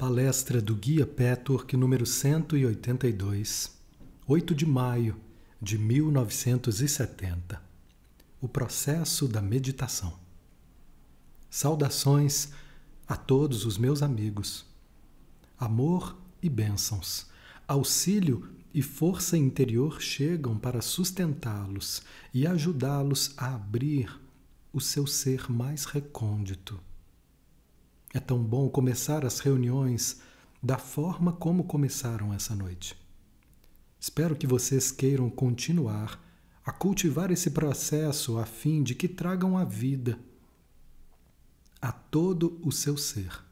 Palestra do Guia Petwork número 182, 8 de maio de 1970. O processo da meditação. Saudações a todos os meus amigos. Amor e bênçãos, auxílio e força interior chegam para sustentá-los e ajudá-los a abrir o seu ser mais recôndito é tão bom começar as reuniões da forma como começaram essa noite. Espero que vocês queiram continuar a cultivar esse processo a fim de que tragam a vida a todo o seu ser,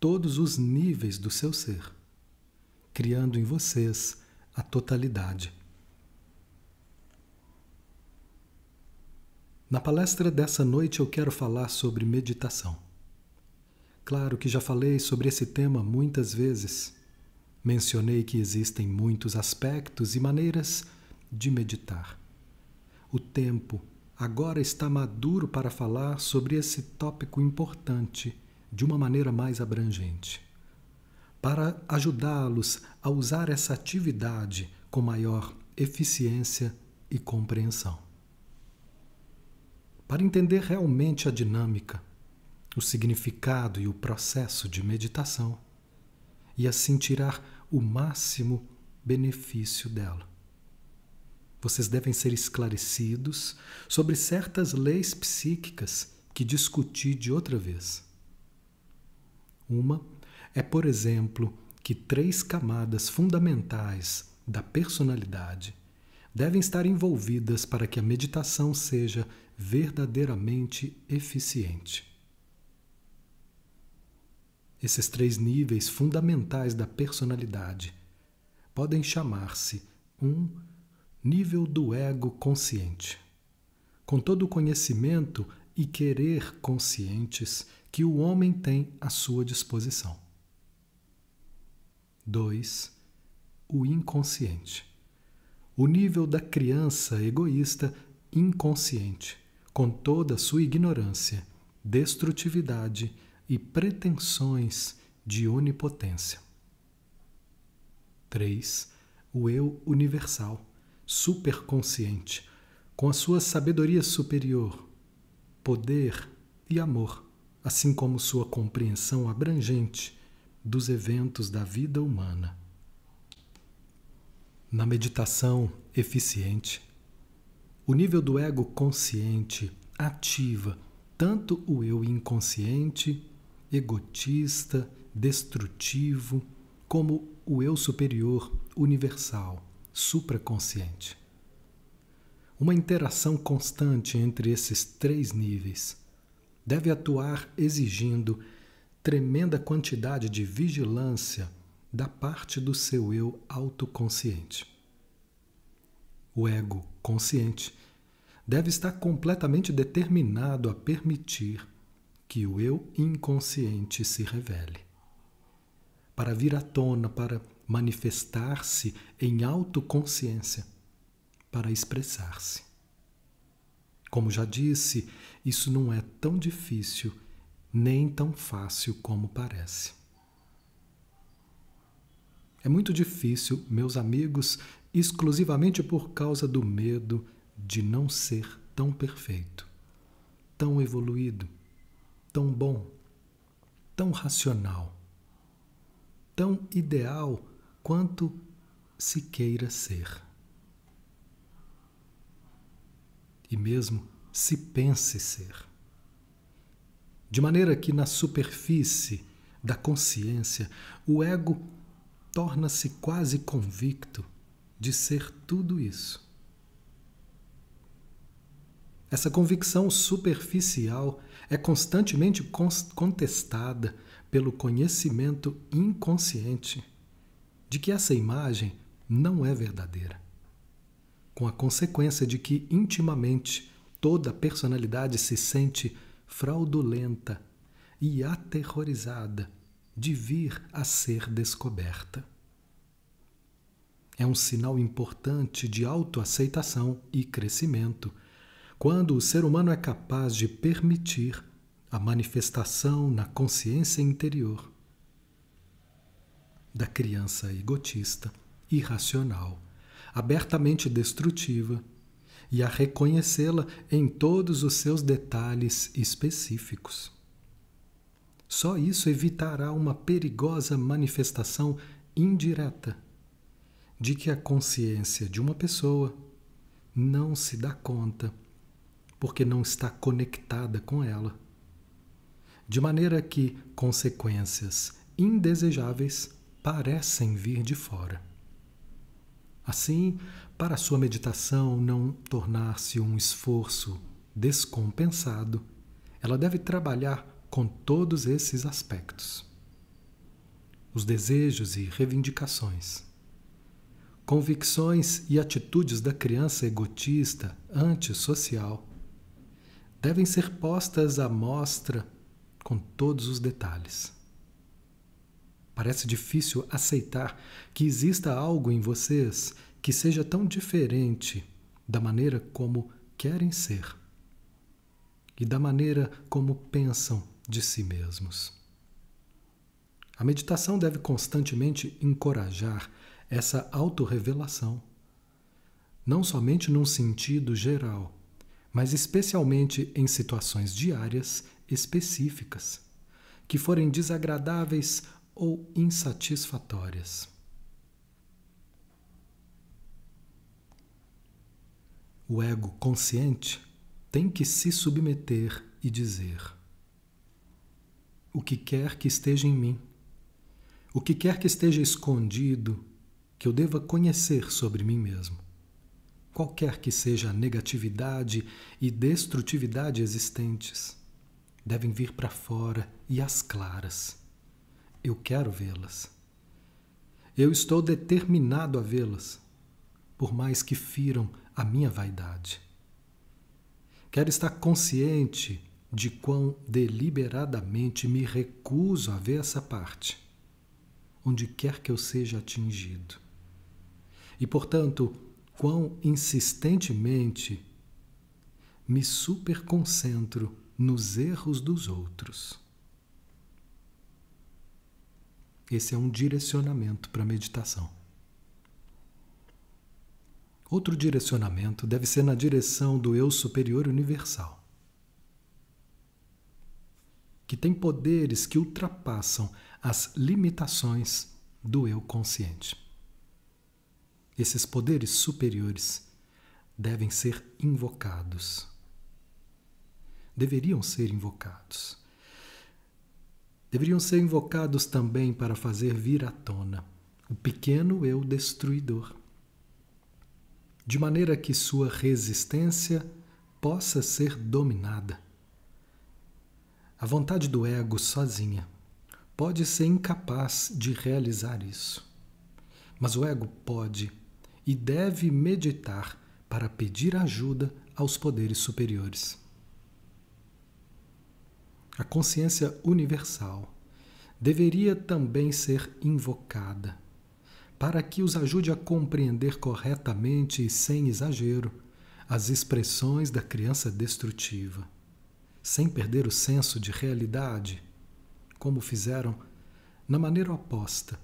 todos os níveis do seu ser, criando em vocês a totalidade. Na palestra dessa noite eu quero falar sobre meditação. Claro que já falei sobre esse tema muitas vezes. Mencionei que existem muitos aspectos e maneiras de meditar. O tempo agora está maduro para falar sobre esse tópico importante de uma maneira mais abrangente, para ajudá-los a usar essa atividade com maior eficiência e compreensão. Para entender realmente a dinâmica, o significado e o processo de meditação e assim tirar o máximo benefício dela. Vocês devem ser esclarecidos sobre certas leis psíquicas que discuti de outra vez. Uma é, por exemplo, que três camadas fundamentais da personalidade devem estar envolvidas para que a meditação seja verdadeiramente eficiente. Esses três níveis fundamentais da personalidade podem chamar-se um nível do ego consciente, com todo o conhecimento e querer conscientes que o homem tem à sua disposição. 2. O inconsciente. O nível da criança egoísta inconsciente, com toda a sua ignorância, destrutividade e pretensões de onipotência. 3. O eu universal, superconsciente, com a sua sabedoria superior, poder e amor, assim como sua compreensão abrangente dos eventos da vida humana. Na meditação eficiente, o nível do ego consciente ativa tanto o eu inconsciente egotista, destrutivo, como o eu superior, universal, supraconsciente. Uma interação constante entre esses três níveis deve atuar exigindo tremenda quantidade de vigilância da parte do seu eu autoconsciente. O ego consciente deve estar completamente determinado a permitir que o eu inconsciente se revele. Para vir à tona, para manifestar-se em autoconsciência, para expressar-se. Como já disse, isso não é tão difícil nem tão fácil como parece. É muito difícil, meus amigos, exclusivamente por causa do medo de não ser tão perfeito, tão evoluído, tão bom, tão racional, tão ideal quanto se queira ser. E mesmo se pense ser. De maneira que na superfície da consciência o ego torna-se quase convicto de ser tudo isso. Essa convicção superficial é constantemente contestada pelo conhecimento inconsciente de que essa imagem não é verdadeira, com a consequência de que intimamente toda a personalidade se sente fraudulenta e aterrorizada de vir a ser descoberta. É um sinal importante de autoaceitação e crescimento quando o ser humano é capaz de permitir a manifestação na consciência interior da criança egotista, irracional, abertamente destrutiva, e a reconhecê-la em todos os seus detalhes específicos. Só isso evitará uma perigosa manifestação indireta de que a consciência de uma pessoa não se dá conta porque não está conectada com ela. De maneira que consequências indesejáveis parecem vir de fora. Assim, para sua meditação não tornar-se um esforço descompensado, ela deve trabalhar com todos esses aspectos. Os desejos e reivindicações, convicções e atitudes da criança egotista, antissocial, devem ser postas à mostra com todos os detalhes. Parece difícil aceitar que exista algo em vocês que seja tão diferente da maneira como querem ser e da maneira como pensam de si mesmos. A meditação deve constantemente encorajar essa autorrevelação, não somente num sentido geral, mas especialmente em situações diárias específicas, que forem desagradáveis ou insatisfatórias. O ego consciente tem que se submeter e dizer: o que quer que esteja em mim, o que quer que esteja escondido, que eu deva conhecer sobre mim mesmo. Qualquer que seja a negatividade e destrutividade existentes, devem vir para fora e às claras eu quero vê-las. Eu estou determinado a vê-las, por mais que firam a minha vaidade. Quero estar consciente de quão deliberadamente me recuso a ver essa parte, onde quer que eu seja atingido. E, portanto, quão insistentemente me superconcentro nos erros dos outros. Esse é um direcionamento para a meditação. Outro direcionamento deve ser na direção do eu superior universal, que tem poderes que ultrapassam as limitações do eu consciente. Esses poderes superiores devem ser invocados. Deveriam ser invocados deveriam ser invocados também para fazer vir à tona o pequeno eu destruidor, de maneira que sua resistência possa ser dominada. A vontade do ego sozinha pode ser incapaz de realizar isso, mas o ego pode e deve meditar para pedir ajuda aos poderes superiores. A consciência universal deveria também ser invocada, para que os ajude a compreender corretamente e sem exagero as expressões da criança destrutiva, sem perder o senso de realidade, como fizeram na maneira oposta,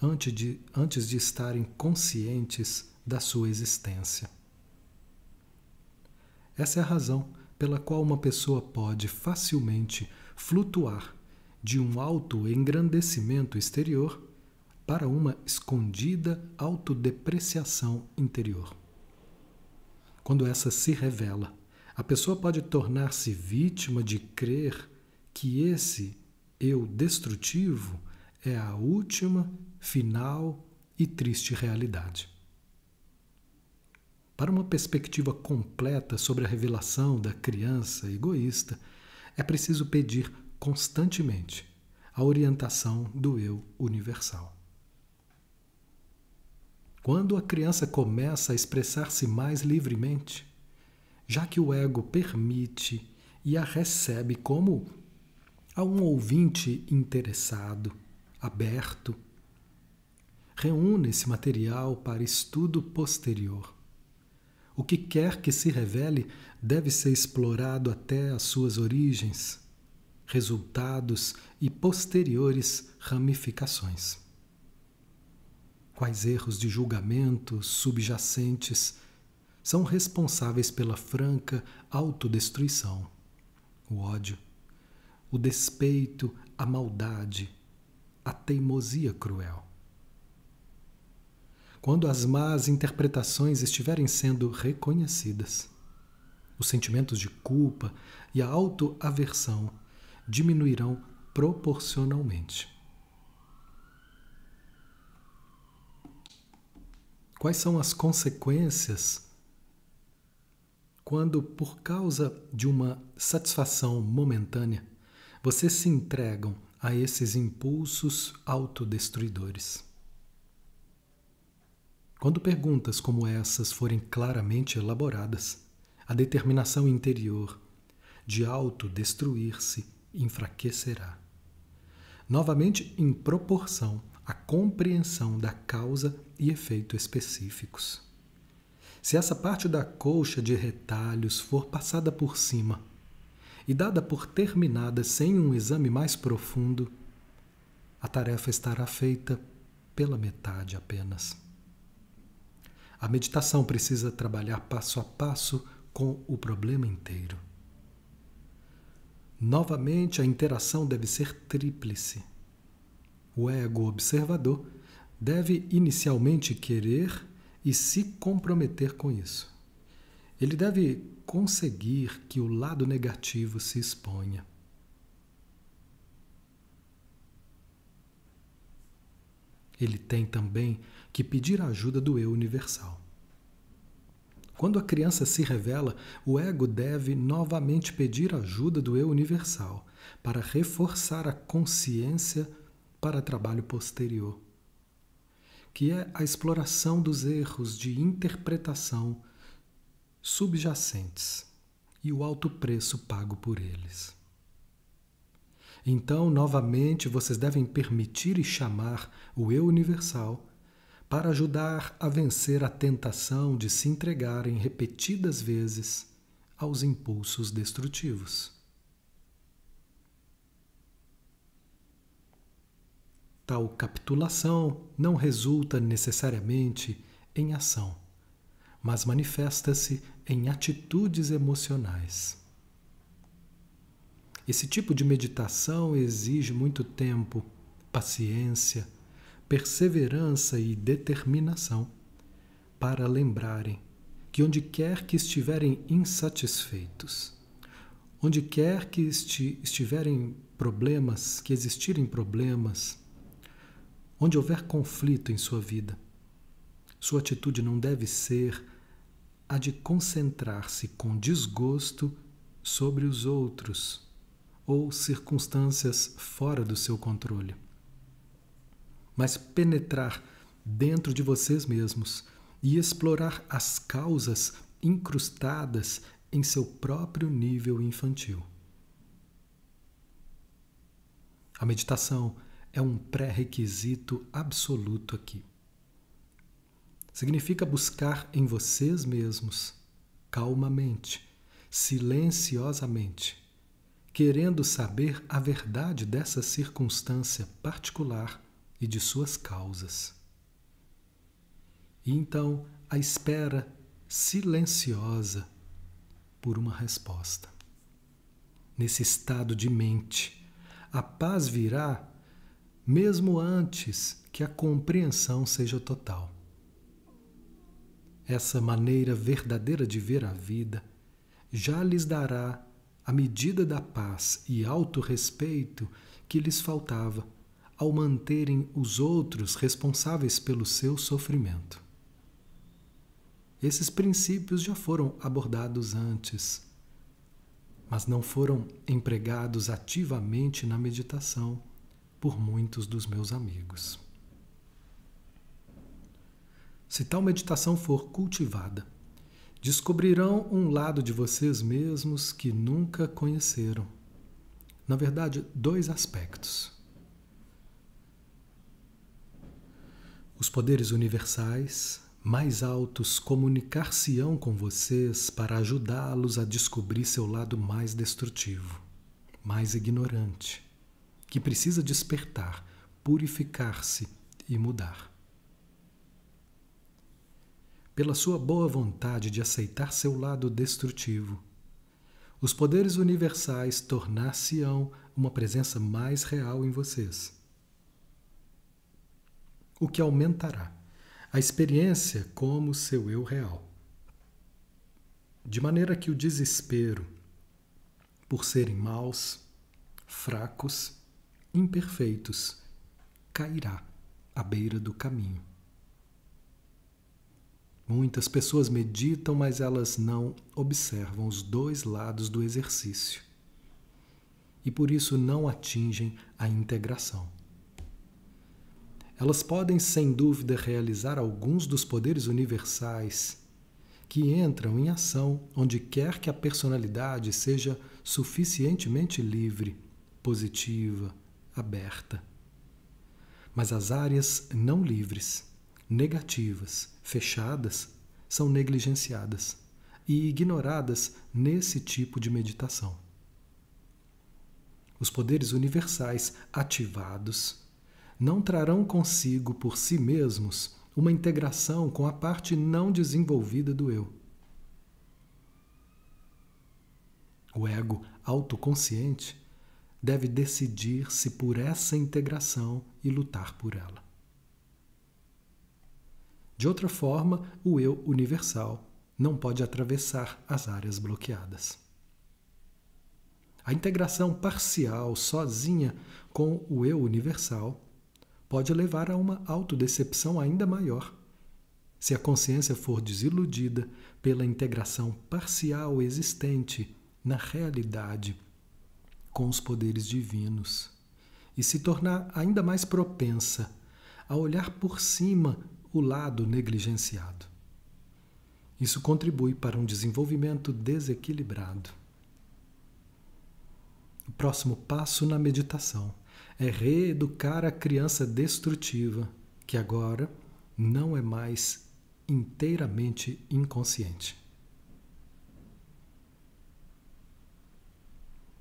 antes de, antes de estarem conscientes da sua existência. Essa é a razão pela qual uma pessoa pode facilmente flutuar de um alto engrandecimento exterior para uma escondida autodepreciação interior. Quando essa se revela, a pessoa pode tornar-se vítima de crer que esse eu destrutivo é a última, final e triste realidade. Para uma perspectiva completa sobre a revelação da criança egoísta, é preciso pedir constantemente a orientação do eu universal. Quando a criança começa a expressar-se mais livremente, já que o ego permite e a recebe como a um ouvinte interessado, aberto, reúne esse material para estudo posterior o que quer que se revele deve ser explorado até as suas origens, resultados e posteriores ramificações. quais erros de julgamento subjacentes são responsáveis pela franca autodestruição, o ódio, o despeito, a maldade, a teimosia cruel. Quando as más interpretações estiverem sendo reconhecidas, os sentimentos de culpa e a autoaversão diminuirão proporcionalmente. Quais são as consequências quando, por causa de uma satisfação momentânea, vocês se entregam a esses impulsos autodestruidores? Quando perguntas como essas forem claramente elaboradas, a determinação interior de autodestruir-se enfraquecerá. Novamente, em proporção à compreensão da causa e efeito específicos. Se essa parte da colcha de retalhos for passada por cima e dada por terminada sem um exame mais profundo, a tarefa estará feita pela metade apenas. A meditação precisa trabalhar passo a passo com o problema inteiro. Novamente, a interação deve ser tríplice. O ego observador deve inicialmente querer e se comprometer com isso. Ele deve conseguir que o lado negativo se exponha. Ele tem também que pedir a ajuda do eu universal. Quando a criança se revela, o ego deve novamente pedir ajuda do eu universal para reforçar a consciência para trabalho posterior, que é a exploração dos erros de interpretação subjacentes e o alto preço pago por eles. Então, novamente, vocês devem permitir e chamar o eu universal para ajudar a vencer a tentação de se entregarem repetidas vezes aos impulsos destrutivos. Tal capitulação não resulta necessariamente em ação, mas manifesta-se em atitudes emocionais. Esse tipo de meditação exige muito tempo, paciência, perseverança e determinação para lembrarem que onde quer que estiverem insatisfeitos, onde quer que esti estiverem problemas, que existirem problemas, onde houver conflito em sua vida, sua atitude não deve ser a de concentrar-se com desgosto sobre os outros ou circunstâncias fora do seu controle mas penetrar dentro de vocês mesmos e explorar as causas incrustadas em seu próprio nível infantil. A meditação é um pré-requisito absoluto aqui. Significa buscar em vocês mesmos, calmamente, silenciosamente, querendo saber a verdade dessa circunstância particular e de suas causas. E então a espera silenciosa por uma resposta. Nesse estado de mente, a paz virá mesmo antes que a compreensão seja total. Essa maneira verdadeira de ver a vida já lhes dará a medida da paz e autorrespeito que lhes faltava ao manterem os outros responsáveis pelo seu sofrimento. Esses princípios já foram abordados antes, mas não foram empregados ativamente na meditação por muitos dos meus amigos. Se tal meditação for cultivada, descobrirão um lado de vocês mesmos que nunca conheceram. Na verdade, dois aspectos. Os poderes universais mais altos comunicar-se-ão com vocês para ajudá-los a descobrir seu lado mais destrutivo, mais ignorante, que precisa despertar, purificar-se e mudar. Pela sua boa vontade de aceitar seu lado destrutivo, os poderes universais tornar-se-ão uma presença mais real em vocês. O que aumentará a experiência como seu eu real. De maneira que o desespero, por serem maus, fracos, imperfeitos, cairá à beira do caminho. Muitas pessoas meditam, mas elas não observam os dois lados do exercício. E por isso não atingem a integração. Elas podem, sem dúvida, realizar alguns dos poderes universais que entram em ação onde quer que a personalidade seja suficientemente livre, positiva, aberta. Mas as áreas não livres, negativas, fechadas, são negligenciadas e ignoradas nesse tipo de meditação. Os poderes universais ativados não trarão consigo por si mesmos uma integração com a parte não desenvolvida do eu. O ego autoconsciente deve decidir-se por essa integração e lutar por ela. De outra forma, o eu universal não pode atravessar as áreas bloqueadas. A integração parcial, sozinha com o eu universal, pode levar a uma autodecepção ainda maior, se a consciência for desiludida pela integração parcial existente na realidade com os poderes divinos e se tornar ainda mais propensa a olhar por cima o lado negligenciado. Isso contribui para um desenvolvimento desequilibrado. O próximo passo na meditação é reeducar a criança destrutiva, que agora não é mais inteiramente inconsciente.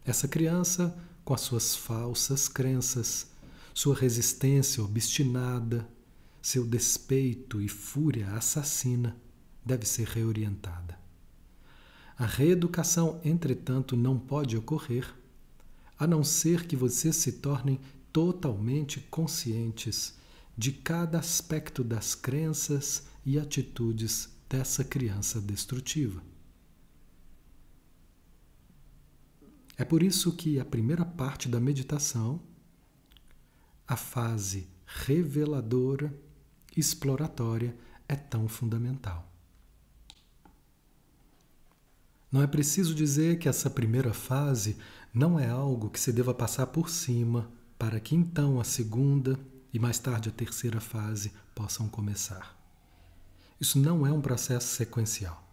Essa criança, com as suas falsas crenças, sua resistência obstinada, seu despeito e fúria assassina deve ser reorientada. A reeducação, entretanto, não pode ocorrer a não ser que vocês se tornem totalmente conscientes de cada aspecto das crenças e atitudes dessa criança destrutiva. É por isso que a primeira parte da meditação, a fase reveladora, exploratória é tão fundamental. Não é preciso dizer que essa primeira fase não é algo que se deva passar por cima para que então a segunda e mais tarde a terceira fase possam começar. Isso não é um processo sequencial.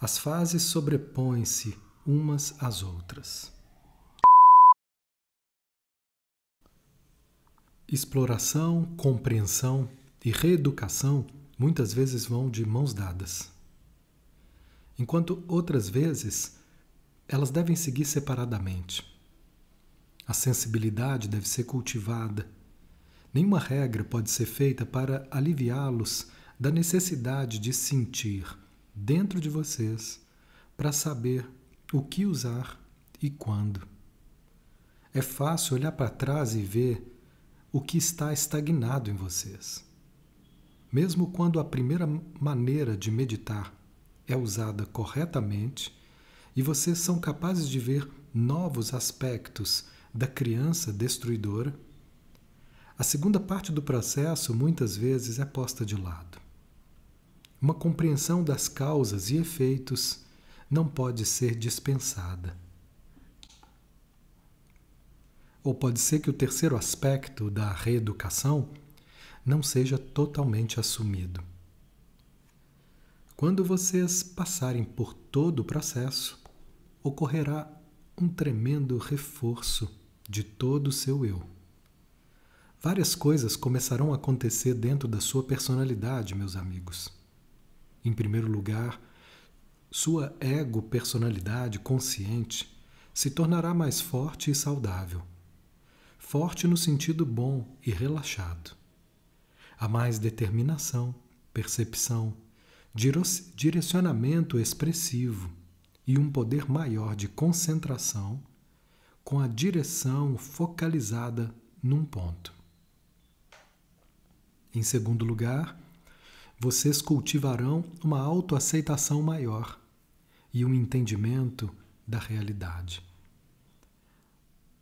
As fases sobrepõem-se umas às outras. Exploração, compreensão e reeducação muitas vezes vão de mãos dadas. Enquanto outras vezes elas devem seguir separadamente. A sensibilidade deve ser cultivada. Nenhuma regra pode ser feita para aliviá-los da necessidade de sentir dentro de vocês para saber o que usar e quando. É fácil olhar para trás e ver o que está estagnado em vocês. Mesmo quando a primeira maneira de meditar é usada corretamente e vocês são capazes de ver novos aspectos da criança destruidora, a segunda parte do processo muitas vezes é posta de lado. Uma compreensão das causas e efeitos não pode ser dispensada. Ou pode ser que o terceiro aspecto da reeducação não seja totalmente assumido. Quando vocês passarem por todo o processo, ocorrerá um tremendo reforço de todo o seu eu. Várias coisas começarão a acontecer dentro da sua personalidade, meus amigos. Em primeiro lugar, sua ego-personalidade consciente se tornará mais forte e saudável forte no sentido bom e relaxado. Há mais determinação, percepção, direcionamento expressivo e um poder maior de concentração com a direção focalizada num ponto. Em segundo lugar, vocês cultivarão uma autoaceitação maior e um entendimento da realidade.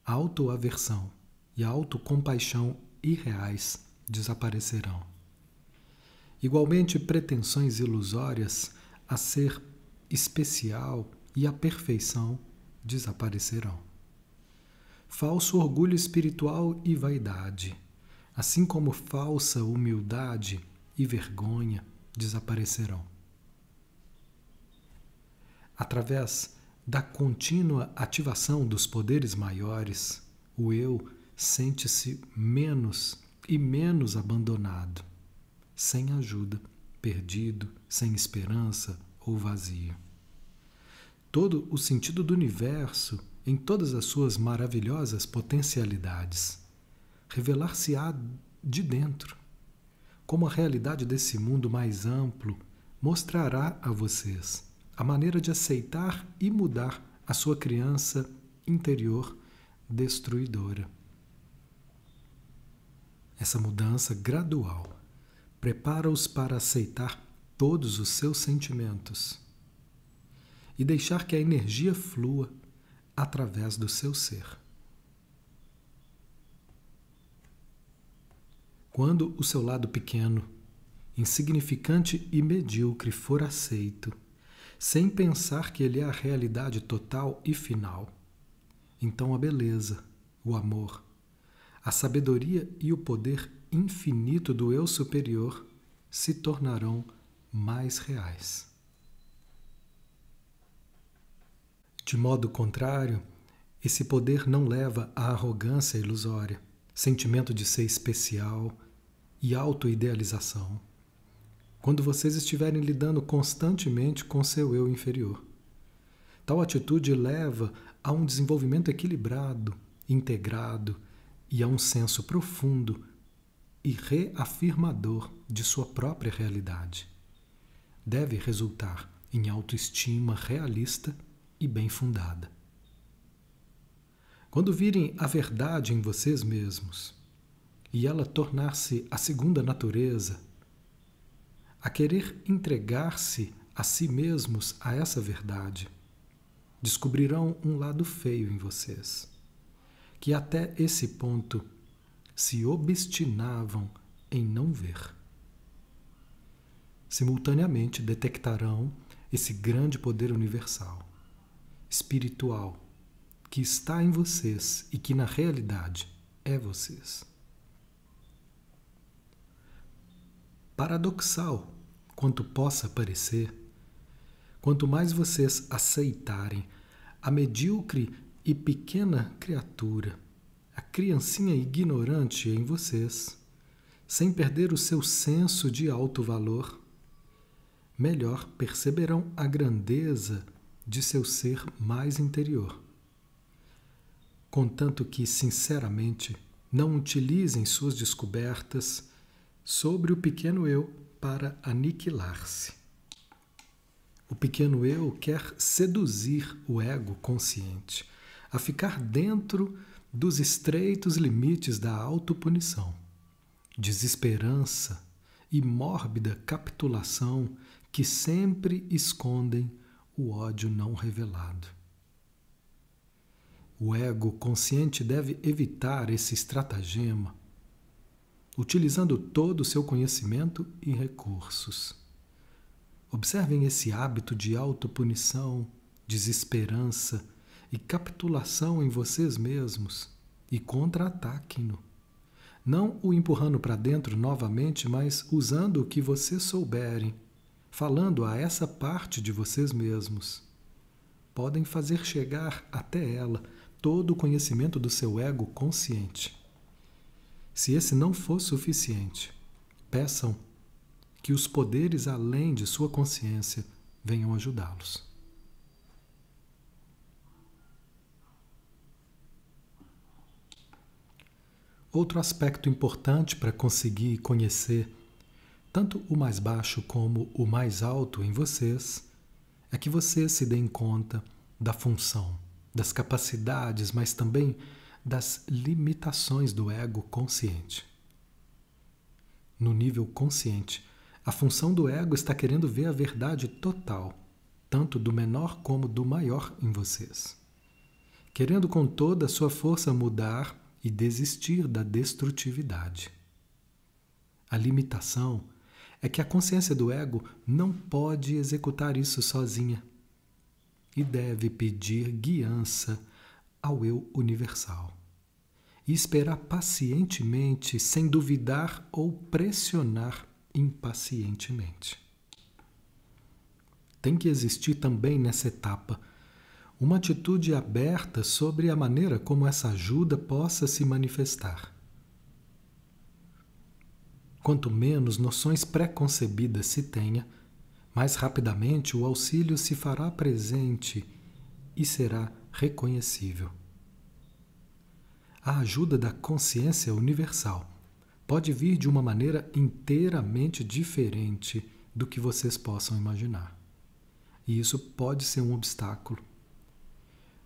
Autoaversão e autocompaixão irreais desaparecerão. Igualmente, pretensões ilusórias a ser especial e a perfeição desaparecerão. Falso orgulho espiritual e vaidade, assim como falsa humildade e vergonha desaparecerão. Através da contínua ativação dos poderes maiores, o eu sente-se menos e menos abandonado sem ajuda, perdido, sem esperança ou vazio. Todo o sentido do universo, em todas as suas maravilhosas potencialidades, revelar-se-á de dentro, como a realidade desse mundo mais amplo mostrará a vocês a maneira de aceitar e mudar a sua criança interior destruidora. Essa mudança gradual prepara-os para aceitar todos os seus sentimentos e deixar que a energia flua através do seu ser. Quando o seu lado pequeno, insignificante e medíocre for aceito, sem pensar que ele é a realidade total e final, então a beleza, o amor, a sabedoria e o poder infinito do eu superior se tornarão mais reais. De modo contrário, esse poder não leva à arrogância ilusória, sentimento de ser especial e autoidealização, quando vocês estiverem lidando constantemente com seu eu inferior. Tal atitude leva a um desenvolvimento equilibrado, integrado e a um senso profundo e reafirmador de sua própria realidade. Deve resultar em autoestima realista e bem fundada. Quando virem a verdade em vocês mesmos e ela tornar-se a segunda natureza, a querer entregar-se a si mesmos a essa verdade, descobrirão um lado feio em vocês, que até esse ponto se obstinavam em não ver. Simultaneamente detectarão esse grande poder universal, espiritual, que está em vocês e que na realidade é vocês. Paradoxal quanto possa parecer, quanto mais vocês aceitarem a medíocre e pequena criatura a criancinha ignorante em vocês, sem perder o seu senso de alto valor, melhor perceberão a grandeza de seu ser mais interior. Contanto que, sinceramente, não utilizem suas descobertas sobre o pequeno eu para aniquilar-se. O pequeno eu quer seduzir o ego consciente a ficar dentro dos estreitos limites da autopunição, desesperança e mórbida capitulação que sempre escondem o ódio não revelado. O ego consciente deve evitar esse estratagema, utilizando todo o seu conhecimento e recursos. Observem esse hábito de autopunição, desesperança e capitulação em vocês mesmos e contra-ataquem-no. Não o empurrando para dentro novamente, mas usando o que vocês souberem, falando a essa parte de vocês mesmos. Podem fazer chegar até ela todo o conhecimento do seu ego consciente. Se esse não for suficiente, peçam que os poderes além de sua consciência venham ajudá-los. Outro aspecto importante para conseguir conhecer tanto o mais baixo como o mais alto em vocês, é que vocês se deem conta da função, das capacidades, mas também das limitações do ego consciente. No nível consciente, a função do ego está querendo ver a verdade total, tanto do menor como do maior em vocês. Querendo com toda a sua força mudar e desistir da destrutividade. A limitação é que a consciência do ego não pode executar isso sozinha e deve pedir guiança ao eu universal e esperar pacientemente, sem duvidar ou pressionar impacientemente. Tem que existir também nessa etapa uma atitude aberta sobre a maneira como essa ajuda possa se manifestar. Quanto menos noções preconcebidas se tenha, mais rapidamente o auxílio se fará presente e será reconhecível. A ajuda da consciência universal pode vir de uma maneira inteiramente diferente do que vocês possam imaginar. E isso pode ser um obstáculo.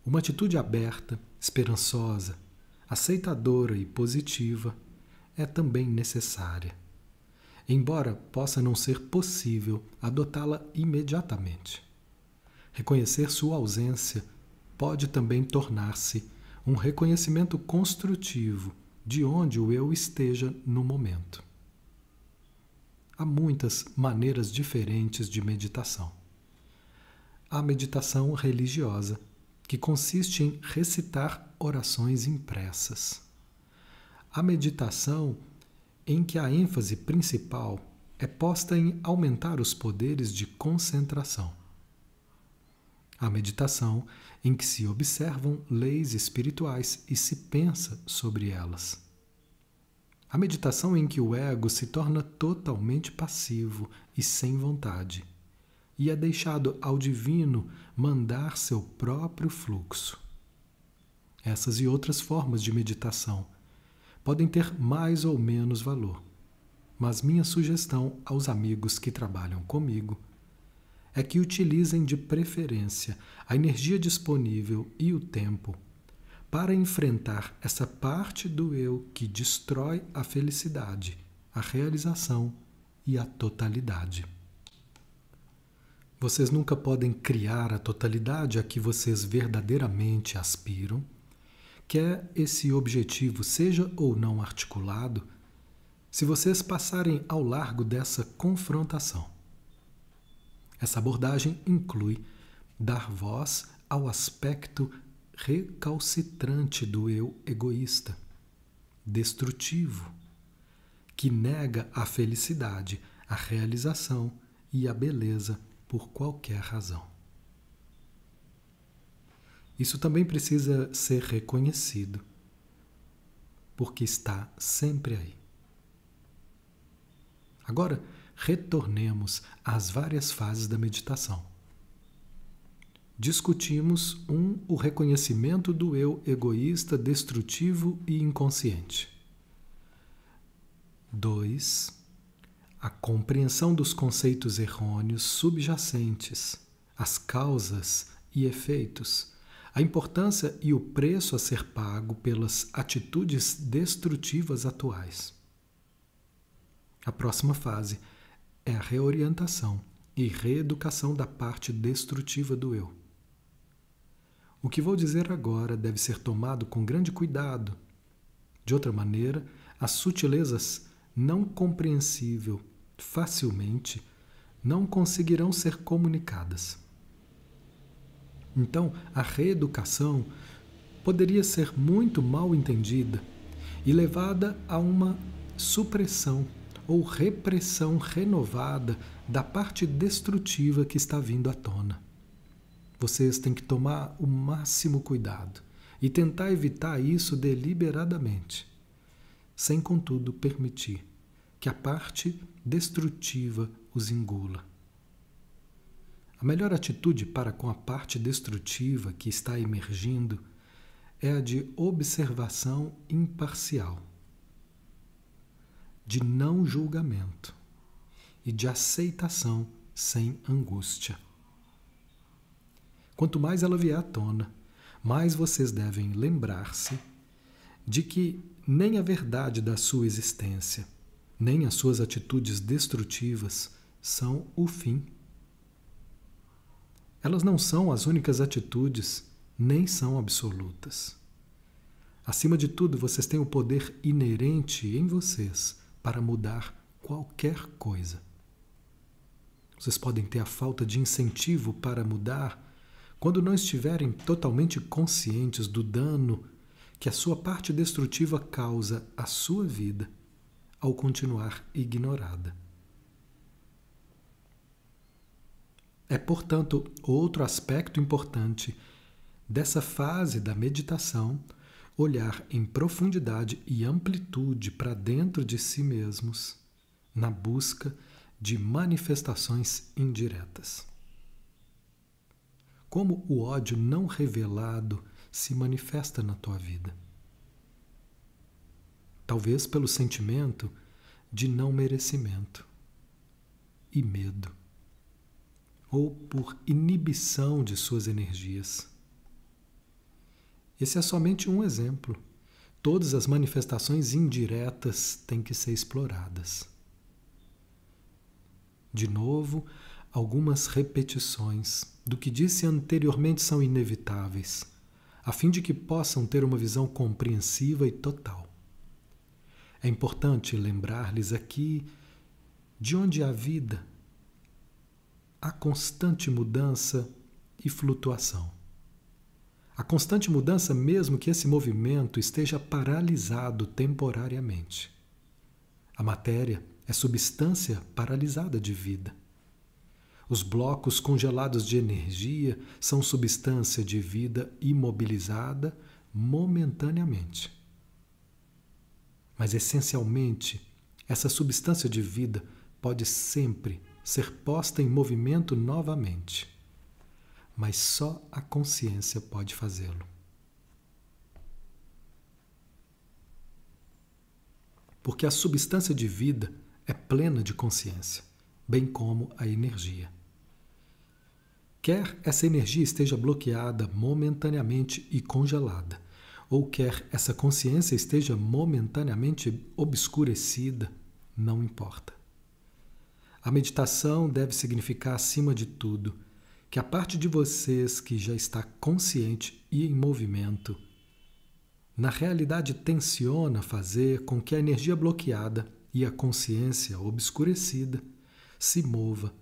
Uma atitude aberta, esperançosa, aceitadora e positiva é também necessária, embora possa não ser possível adotá-la imediatamente. Reconhecer sua ausência pode também tornar-se um reconhecimento construtivo de onde o eu esteja no momento. Há muitas maneiras diferentes de meditação. Há meditação religiosa, que consiste em recitar orações impressas. Há meditação em que a ênfase principal é posta em aumentar os poderes de concentração. Há meditação em que se observam leis espirituais e se pensa sobre elas. A meditação em que o ego se torna totalmente passivo e sem vontade, e é deixado ao divino mandar seu próprio fluxo. Essas e outras formas de meditação podem ter mais ou menos valor, mas minha sugestão aos amigos que trabalham comigo é que utilizem de preferência a energia disponível e o tempo para enfrentar essa parte do eu que destrói a felicidade, a realização e a totalidade. Vocês nunca podem criar a totalidade a que vocês verdadeiramente aspiram, quer esse objetivo seja ou não articulado, se vocês passarem ao largo dessa confrontação. Essa abordagem inclui dar voz ao aspecto recalcitrante do eu egoísta, destrutivo, que nega a felicidade, a realização e a beleza por qualquer razão. Isso também precisa ser reconhecido, porque está sempre aí. Agora, retornemos às várias fases da meditação. Discutimos um, o reconhecimento do eu egoísta, destrutivo e inconsciente. 2. A compreensão dos conceitos errôneos subjacentes, as causas e efeitos, a importância e o preço a ser pago pelas atitudes destrutivas atuais. A próxima fase é a reorientação e reeducação da parte destrutiva do eu. O que vou dizer agora deve ser tomado com grande cuidado. De outra maneira, as sutilezas não compreensível facilmente não conseguirão ser comunicadas. Então, a reeducação poderia ser muito mal entendida e levada a uma supressão ou repressão renovada da parte destrutiva que está vindo à tona. Vocês têm que tomar o máximo cuidado e tentar evitar isso deliberadamente, sem, contudo, permitir que a parte destrutiva os engula. A melhor atitude para com a parte destrutiva que está emergindo é a de observação imparcial de não julgamento e de aceitação sem angústia. Quanto mais ela vier à tona, mais vocês devem lembrar-se de que nem a verdade da sua existência, nem as suas atitudes destrutivas são o fim. Elas não são as únicas atitudes, nem são absolutas. Acima de tudo, vocês têm o poder inerente em vocês para mudar qualquer coisa. Vocês podem ter a falta de incentivo para mudar quando não estiverem totalmente conscientes do dano que a sua parte destrutiva causa à sua vida ao continuar ignorada. É, portanto, outro aspecto importante dessa fase da meditação olhar em profundidade e amplitude para dentro de si mesmos na busca de manifestações indiretas. Como o ódio não revelado se manifesta na tua vida? Talvez pelo sentimento de não merecimento e medo, ou por inibição de suas energias. Esse é somente um exemplo. Todas as manifestações indiretas têm que ser exploradas. De novo, algumas repetições do que disse anteriormente são inevitáveis, a fim de que possam ter uma visão compreensiva e total. É importante lembrar-lhes aqui de onde há vida, há constante mudança e flutuação. A constante mudança, mesmo que esse movimento esteja paralisado temporariamente. A matéria é substância paralisada de vida. Os blocos congelados de energia são substância de vida imobilizada momentaneamente. Mas, essencialmente, essa substância de vida pode sempre ser posta em movimento novamente. Mas só a consciência pode fazê-lo. Porque a substância de vida é plena de consciência, bem como a energia. Quer essa energia esteja bloqueada momentaneamente e congelada, ou quer essa consciência esteja momentaneamente obscurecida, não importa. A meditação deve significar, acima de tudo, que a parte de vocês que já está consciente e em movimento, na realidade tensiona fazer com que a energia bloqueada e a consciência obscurecida se mova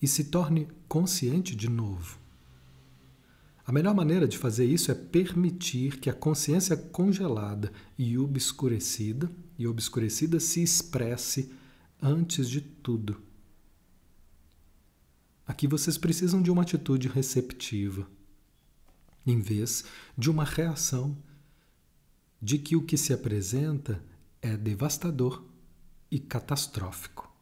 e se torne consciente de novo. A melhor maneira de fazer isso é permitir que a consciência congelada e obscurecida e obscurecida se expresse antes de tudo. Aqui vocês precisam de uma atitude receptiva, em vez de uma reação de que o que se apresenta é devastador e catastrófico.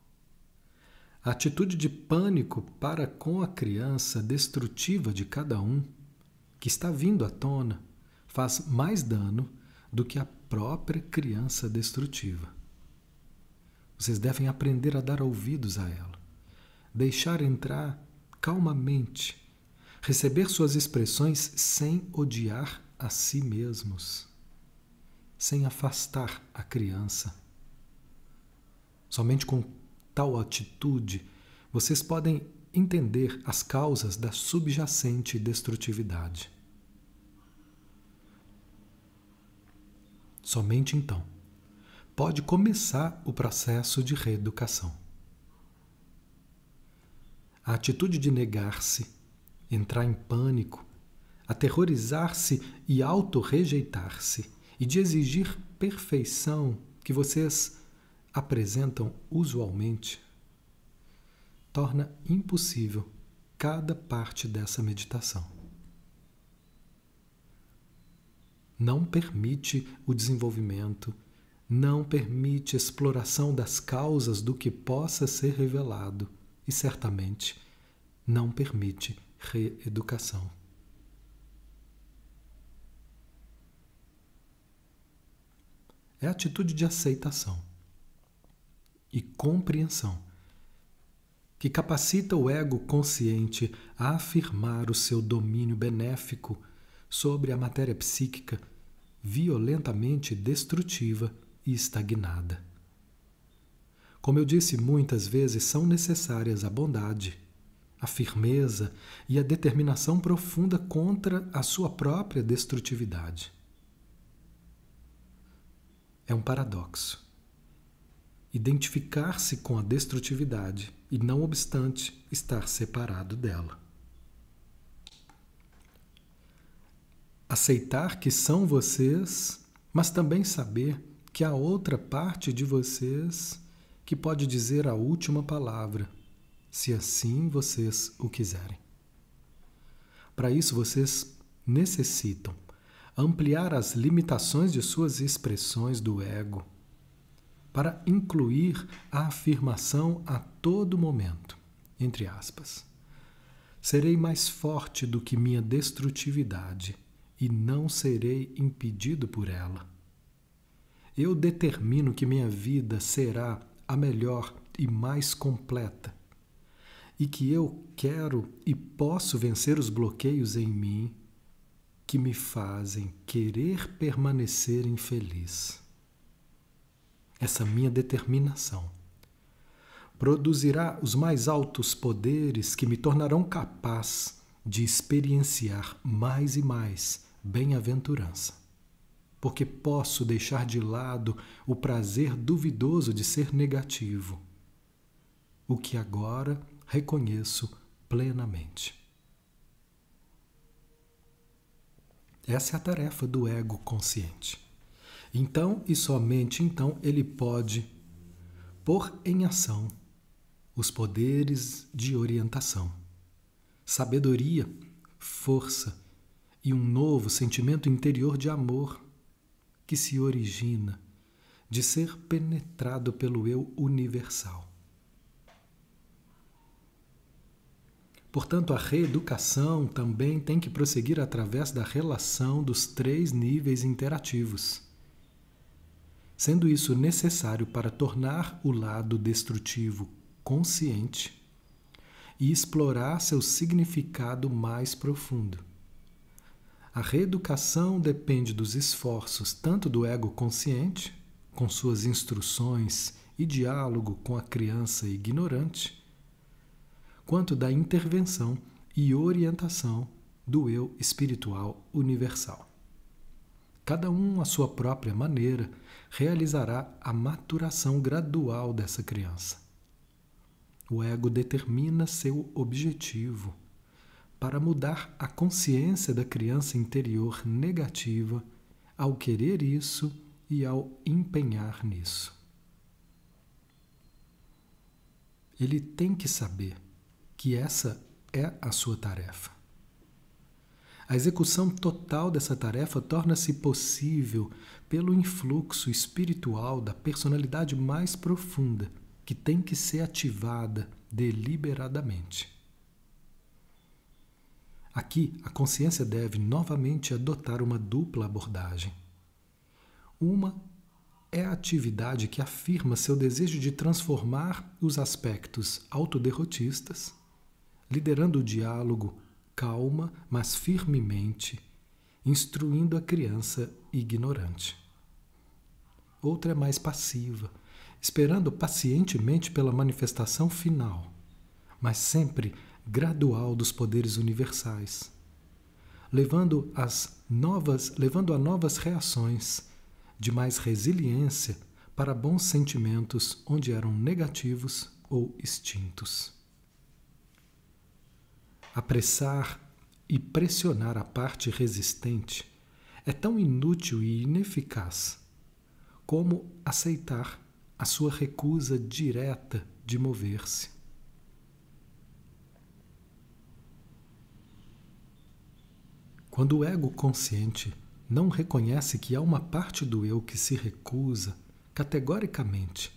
A atitude de pânico para com a criança destrutiva de cada um, que está vindo à tona, faz mais dano do que a própria criança destrutiva. Vocês devem aprender a dar ouvidos a ela, deixar entrar calmamente, receber suas expressões sem odiar a si mesmos, sem afastar a criança Somente com tal atitude vocês podem entender as causas da subjacente destrutividade. Somente então pode começar o processo de reeducação. A atitude de negar-se, entrar em pânico, aterrorizar-se e auto-rejeitar-se e de exigir perfeição que vocês apresentam usualmente, torna impossível cada parte dessa meditação. Não permite o desenvolvimento, não permite exploração das causas do que possa ser revelado e certamente não permite reeducação. É atitude de aceitação e compreensão que capacita o ego consciente a afirmar o seu domínio benéfico sobre a matéria psíquica violentamente destrutiva e estagnada. Como eu disse muitas vezes, são necessárias a bondade, a firmeza e a determinação profunda contra a sua própria destrutividade. É um paradoxo. Identificar-se com a destrutividade e, não obstante, estar separado dela. Aceitar que são vocês, mas também saber que há outra parte de vocês que pode dizer a última palavra, se assim vocês o quiserem. Para isso, vocês necessitam ampliar as limitações de suas expressões do ego, para incluir a afirmação a todo momento, entre aspas. Serei mais forte do que minha destrutividade e não serei impedido por ela. Eu determino que minha vida será a melhor e mais completa, e que eu quero e posso vencer os bloqueios em mim que me fazem querer permanecer infeliz. Essa minha determinação produzirá os mais altos poderes que me tornarão capaz de experienciar mais e mais bem-aventurança. Porque posso deixar de lado o prazer duvidoso de ser negativo, o que agora reconheço plenamente. Essa é a tarefa do ego consciente. Então e somente então ele pode pôr em ação os poderes de orientação, sabedoria, força e um novo sentimento interior de amor que se origina de ser penetrado pelo eu universal. Portanto, a reeducação também tem que prosseguir através da relação dos três níveis interativos, sendo isso necessário para tornar o lado destrutivo consciente e explorar seu significado mais profundo. A reeducação depende dos esforços tanto do ego consciente, com suas instruções e diálogo com a criança ignorante, quanto da intervenção e orientação do eu espiritual universal. Cada um, à sua própria maneira, realizará a maturação gradual dessa criança. O ego determina seu objetivo para mudar a consciência da criança interior negativa ao querer isso e ao empenhar nisso. Ele tem que saber que essa é a sua tarefa. A execução total dessa tarefa torna-se possível pelo influxo espiritual da personalidade mais profunda, que tem que ser ativada deliberadamente. Aqui, a consciência deve novamente adotar uma dupla abordagem. Uma é a atividade que afirma seu desejo de transformar os aspectos autoderrotistas liderando o diálogo calma, mas firmemente, instruindo a criança ignorante. Outra é mais passiva, esperando pacientemente pela manifestação final, mas sempre gradual dos poderes universais, levando as novas, levando a novas reações de mais resiliência para bons sentimentos onde eram negativos ou extintos apressar e pressionar a parte resistente é tão inútil e ineficaz como aceitar a sua recusa direta de mover-se. Quando o ego consciente não reconhece que há uma parte do eu que se recusa categoricamente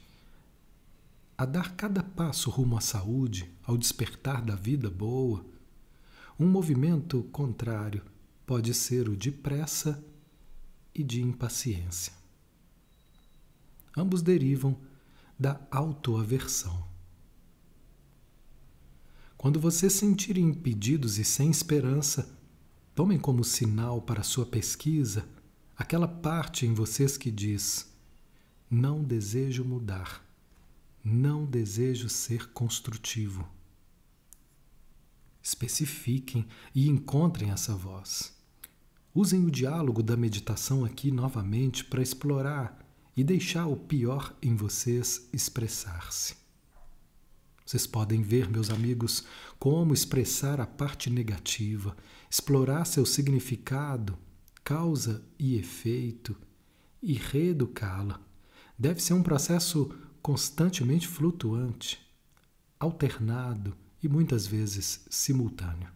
a dar cada passo rumo à saúde, ao despertar da vida boa, um movimento contrário pode ser o de pressa e de impaciência. Ambos derivam da autoaversão. Quando você sentir impedidos e sem esperança, tomem como sinal para sua pesquisa aquela parte em vocês que diz: Não desejo mudar, não desejo ser construtivo. Especifiquem e encontrem essa voz. Usem o diálogo da meditação aqui novamente para explorar e deixar o pior em vocês expressar-se. Vocês podem ver, meus amigos, como expressar a parte negativa, explorar seu significado, causa e efeito e reeducá-la. Deve ser um processo constantemente flutuante, alternado e muitas vezes simultâneo.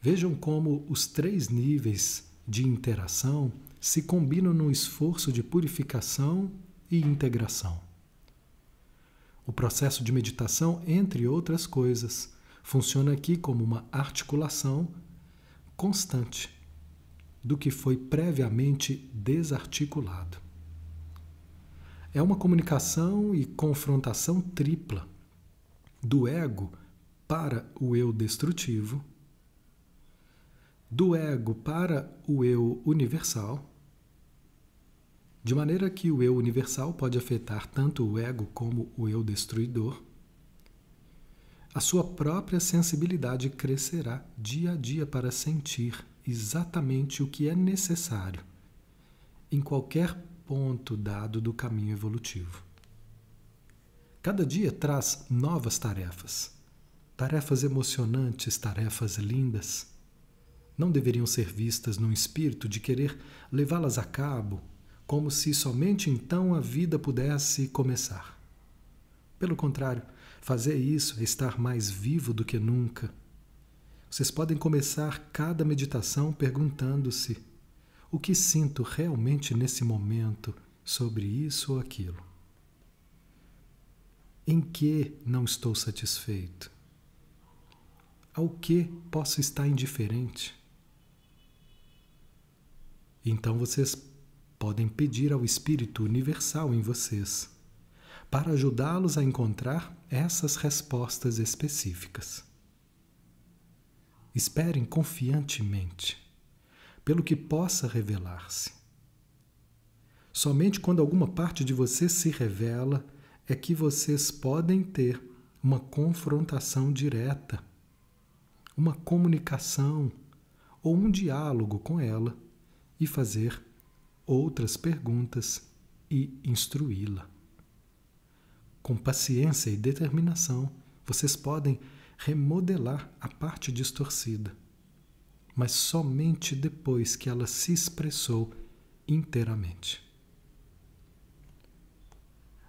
Vejam como os três níveis de interação se combinam no esforço de purificação e integração. O processo de meditação, entre outras coisas, funciona aqui como uma articulação constante do que foi previamente desarticulado. É uma comunicação e confrontação tripla do ego para o eu destrutivo, do ego para o eu universal, de maneira que o eu universal pode afetar tanto o ego como o eu destruidor. A sua própria sensibilidade crescerá dia a dia para sentir exatamente o que é necessário em qualquer ponto dado do caminho evolutivo. Cada dia traz novas tarefas, tarefas emocionantes, tarefas lindas. Não deveriam ser vistas num espírito de querer levá-las a cabo, como se somente então a vida pudesse começar. Pelo contrário, fazer isso é estar mais vivo do que nunca. Vocês podem começar cada meditação perguntando-se: o que sinto realmente nesse momento sobre isso ou aquilo? Em que não estou satisfeito? Ao que posso estar indiferente? Então vocês podem pedir ao Espírito Universal em vocês para ajudá-los a encontrar essas respostas específicas. Esperem confiantemente pelo que possa revelar-se. Somente quando alguma parte de você se revela é que vocês podem ter uma confrontação direta, uma comunicação ou um diálogo com ela e fazer outras perguntas e instruí-la. Com paciência e determinação, vocês podem remodelar a parte distorcida, mas somente depois que ela se expressou inteiramente.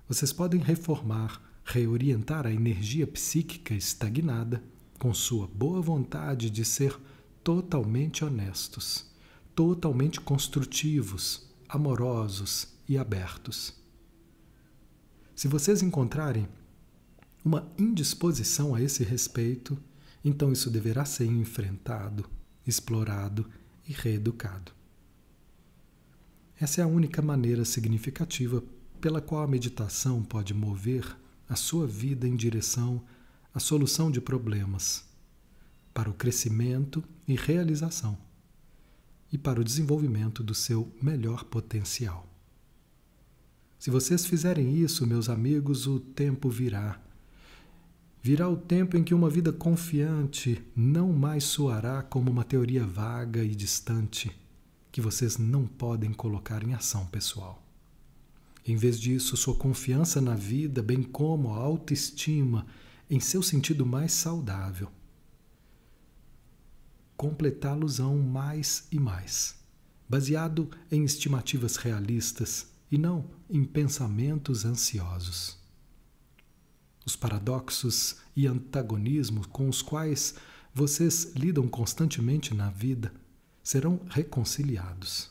Vocês podem reformar, reorientar a energia psíquica estagnada com sua boa vontade de ser totalmente honestos, totalmente construtivos, amorosos e abertos. Se vocês encontrarem uma indisposição a esse respeito, então isso deverá ser enfrentado, explorado e reeducado. Essa é a única maneira significativa pela qual a meditação pode mover a sua vida em direção à solução de problemas, para o crescimento e realização, e para o desenvolvimento do seu melhor potencial. Se vocês fizerem isso, meus amigos, o tempo virá. Virá o tempo em que uma vida confiante não mais soará como uma teoria vaga e distante que vocês não podem colocar em ação pessoal. Em vez disso, sua confiança na vida, bem como a autoestima em seu sentido mais saudável, completá-los-ão mais e mais, baseado em estimativas realistas e não em pensamentos ansiosos. Os paradoxos e antagonismos com os quais vocês lidam constantemente na vida serão reconciliados.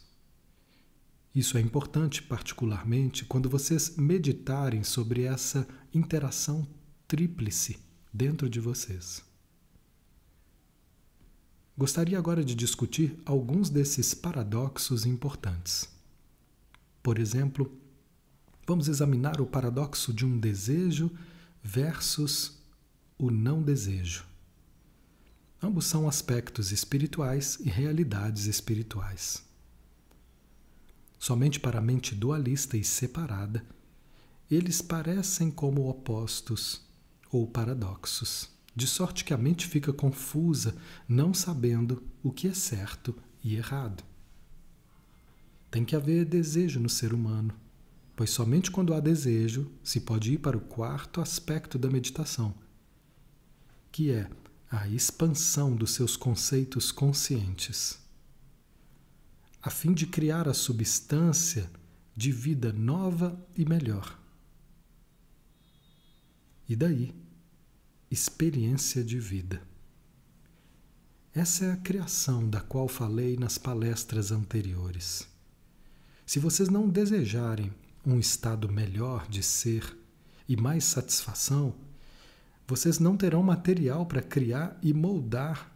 Isso é importante, particularmente, quando vocês meditarem sobre essa interação tríplice dentro de vocês. Gostaria agora de discutir alguns desses paradoxos importantes. Por exemplo, vamos examinar o paradoxo de um desejo versus o não desejo. Ambos são aspectos espirituais e realidades espirituais. Somente para a mente dualista e separada, eles parecem como opostos ou paradoxos, de sorte que a mente fica confusa, não sabendo o que é certo e errado. Tem que haver desejo no ser humano, pois somente quando há desejo se pode ir para o quarto aspecto da meditação, que é a expansão dos seus conceitos conscientes, a fim de criar a substância de vida nova e melhor. E daí, experiência de vida. Essa é a criação da qual falei nas palestras anteriores. Se vocês não desejarem um estado melhor de ser e mais satisfação, vocês não terão material para criar e moldar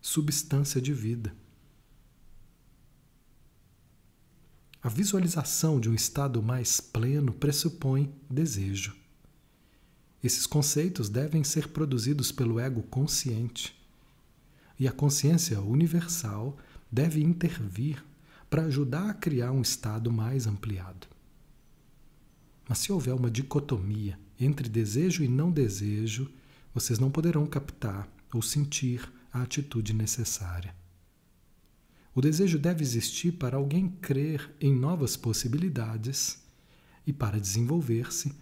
substância de vida. A visualização de um estado mais pleno pressupõe desejo. Esses conceitos devem ser produzidos pelo ego consciente. E a consciência universal deve intervir para ajudar a criar um estado mais ampliado. Mas se houver uma dicotomia entre desejo e não desejo, vocês não poderão captar ou sentir a atitude necessária. O desejo deve existir para alguém crer em novas possibilidades e para desenvolver-se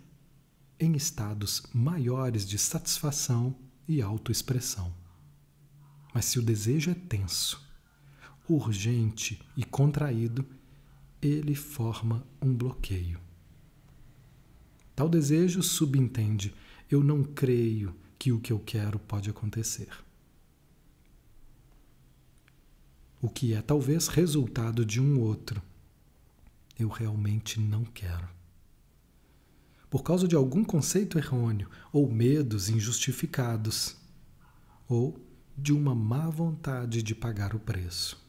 em estados maiores de satisfação e autoexpressão. Mas se o desejo é tenso, urgente e contraído, ele forma um bloqueio. Tal desejo subentende: eu não creio que o que eu quero pode acontecer. O que é talvez resultado de um outro. Eu realmente não quero. Por causa de algum conceito errôneo, ou medos injustificados, ou de uma má vontade de pagar o preço.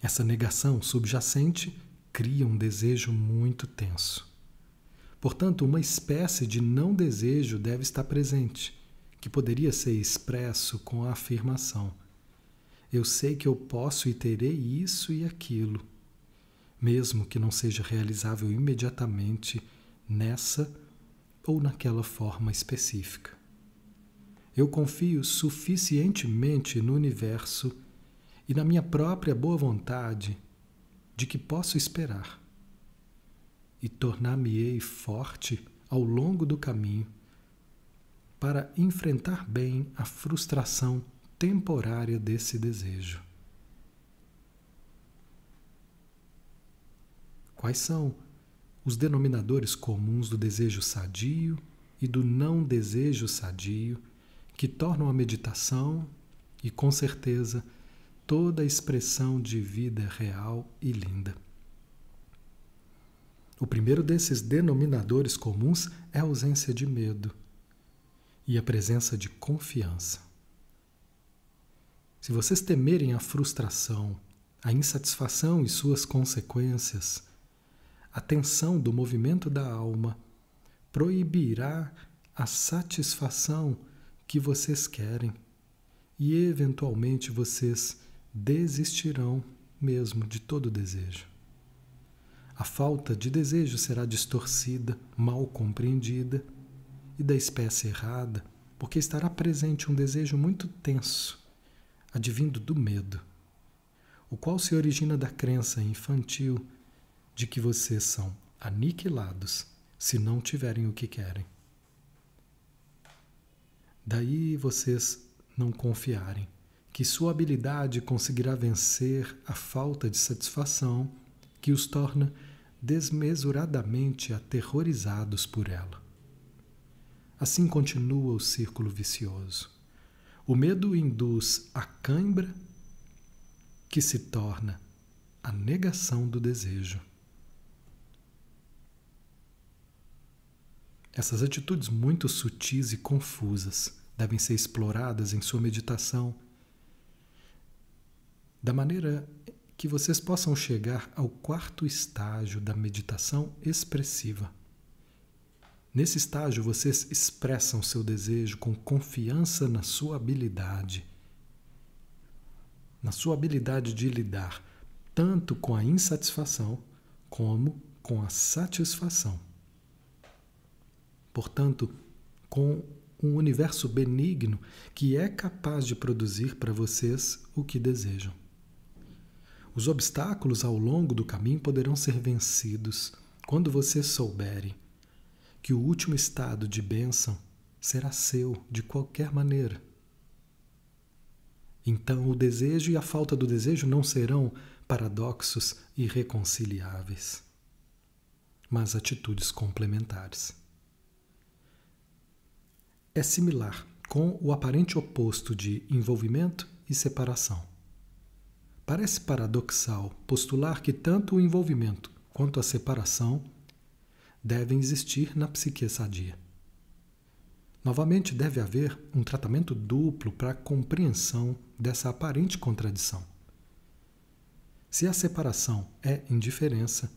Essa negação subjacente cria um desejo muito tenso. Portanto, uma espécie de não desejo deve estar presente, que poderia ser expresso com a afirmação: Eu sei que eu posso e terei isso e aquilo, mesmo que não seja realizável imediatamente nessa ou naquela forma específica. Eu confio suficientemente no universo e na minha própria boa vontade de que posso esperar e tornar-me-ei forte ao longo do caminho para enfrentar bem a frustração temporária desse desejo. Quais são os denominadores comuns do desejo sadio e do não desejo sadio que tornam a meditação e, com certeza, toda a expressão de vida real e linda. O primeiro desses denominadores comuns é a ausência de medo e a presença de confiança. Se vocês temerem a frustração, a insatisfação e suas consequências, a tensão do movimento da alma proibirá a satisfação que vocês querem e, eventualmente, vocês desistirão mesmo de todo desejo. A falta de desejo será distorcida, mal compreendida e da espécie errada, porque estará presente um desejo muito tenso, advindo do medo, o qual se origina da crença infantil de que vocês são aniquilados se não tiverem o que querem. Daí vocês não confiarem que sua habilidade conseguirá vencer a falta de satisfação que os torna desmesuradamente aterrorizados por ela. Assim continua o círculo vicioso. O medo induz a cãibra, que se torna a negação do desejo. Essas atitudes muito sutis e confusas devem ser exploradas em sua meditação da maneira que vocês possam chegar ao quarto estágio da meditação expressiva. Nesse estágio, vocês expressam seu desejo com confiança na sua habilidade, na sua habilidade de lidar tanto com a insatisfação como com a satisfação. Portanto, com um universo benigno que é capaz de produzir para vocês o que desejam. Os obstáculos ao longo do caminho poderão ser vencidos quando vocês souberem que o último estado de bênção será seu de qualquer maneira. Então, o desejo e a falta do desejo não serão paradoxos irreconciliáveis, mas atitudes complementares. É similar com o aparente oposto de envolvimento e separação. Parece paradoxal postular que tanto o envolvimento quanto a separação devem existir na psique sadia. Novamente, deve haver um tratamento duplo para a compreensão dessa aparente contradição. Se a separação é indiferença,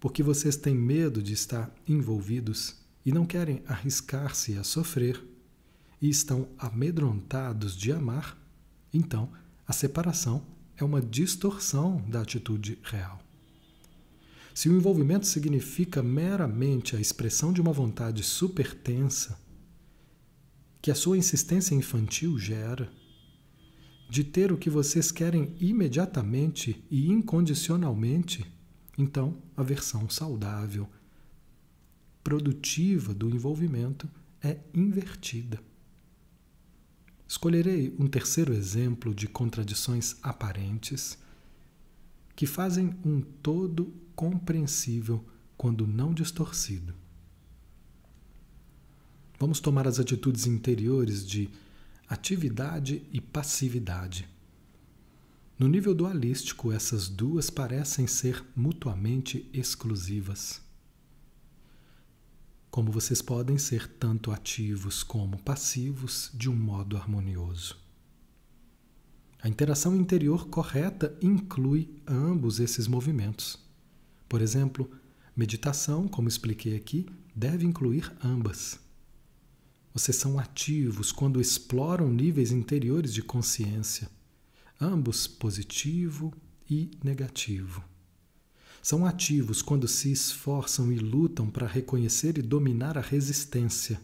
porque vocês têm medo de estar envolvidos e não querem arriscar-se a sofrer, e estão amedrontados de amar, então a separação é uma distorção da atitude real. Se o envolvimento significa meramente a expressão de uma vontade supertensa, que a sua insistência infantil gera, de ter o que vocês querem imediatamente e incondicionalmente, então a versão saudável, produtiva do envolvimento é invertida. Escolherei um terceiro exemplo de contradições aparentes que fazem um todo compreensível quando não distorcido. Vamos tomar as atitudes interiores de atividade e passividade. No nível dualístico, essas duas parecem ser mutuamente exclusivas. Como vocês podem ser tanto ativos como passivos de um modo harmonioso. A interação interior correta inclui ambos esses movimentos. Por exemplo, meditação, como expliquei aqui, deve incluir ambas. Vocês são ativos quando exploram níveis interiores de consciência, ambos positivo e negativo. São ativos quando se esforçam e lutam para reconhecer e dominar a resistência.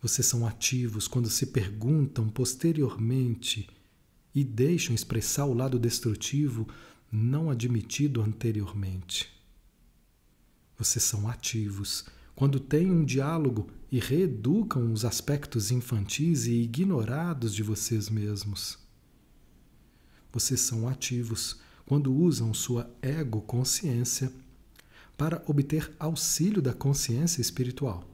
Vocês são ativos quando se perguntam posteriormente e deixam expressar o lado destrutivo não admitido anteriormente. Vocês são ativos quando têm um diálogo e reeducam os aspectos infantis e ignorados de vocês mesmos. Vocês são ativos quando usam sua ego-consciência para obter auxílio da consciência espiritual.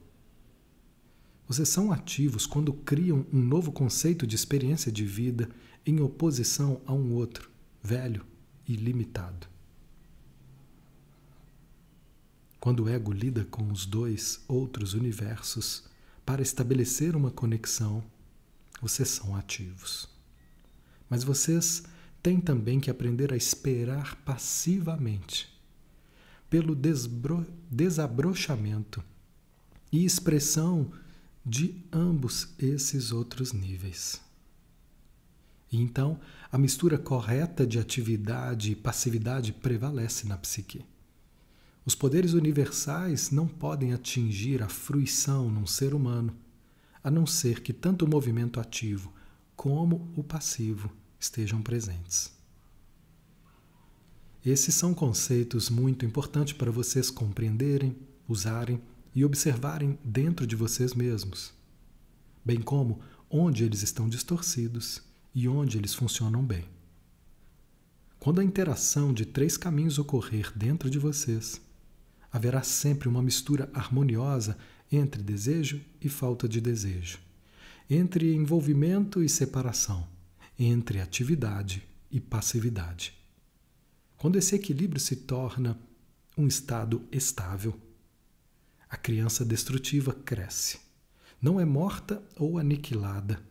Vocês são ativos quando criam um novo conceito de experiência de vida em oposição a um outro, velho e limitado. Quando o ego lida com os dois outros universos para estabelecer uma conexão, vocês são ativos. Mas vocês têm também que aprender a esperar passivamente pelo desabrochamento e expressão de ambos esses outros níveis. E então, a mistura correta de atividade e passividade prevalece na psique. Os poderes universais não podem atingir a fruição num ser humano, a não ser que tanto o movimento ativo como o passivo estejam presentes. Esses são conceitos muito importantes para vocês compreenderem, usarem e observarem dentro de vocês mesmos, bem como onde eles estão distorcidos e onde eles funcionam bem. Quando a interação de três caminhos ocorrer dentro de vocês, haverá sempre uma mistura harmoniosa entre desejo e falta de desejo, entre envolvimento e separação, entre atividade e passividade. Quando esse equilíbrio se torna um estado estável, a criança destrutiva cresce. Não é morta ou aniquilada,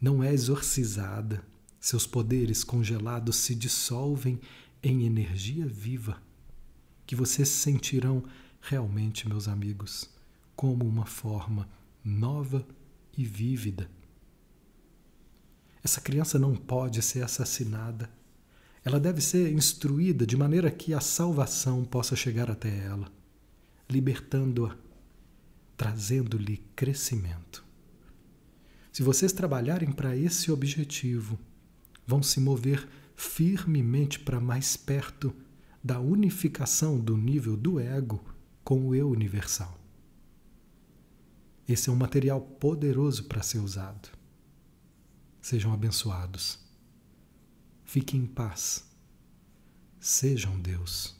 não é exorcizada. Seus poderes congelados se dissolvem em energia viva que vocês sentirão realmente, meus amigos, como uma forma nova e vívida. Essa criança não pode ser assassinada. Ela deve ser instruída de maneira que a salvação possa chegar até ela, libertando-a, trazendo-lhe crescimento. Se vocês trabalharem para esse objetivo, vão se mover firmemente para mais perto da unificação do nível do ego com o eu universal. Esse é um material poderoso para ser usado. Sejam abençoados. Fiquem em paz. Sejam Deus.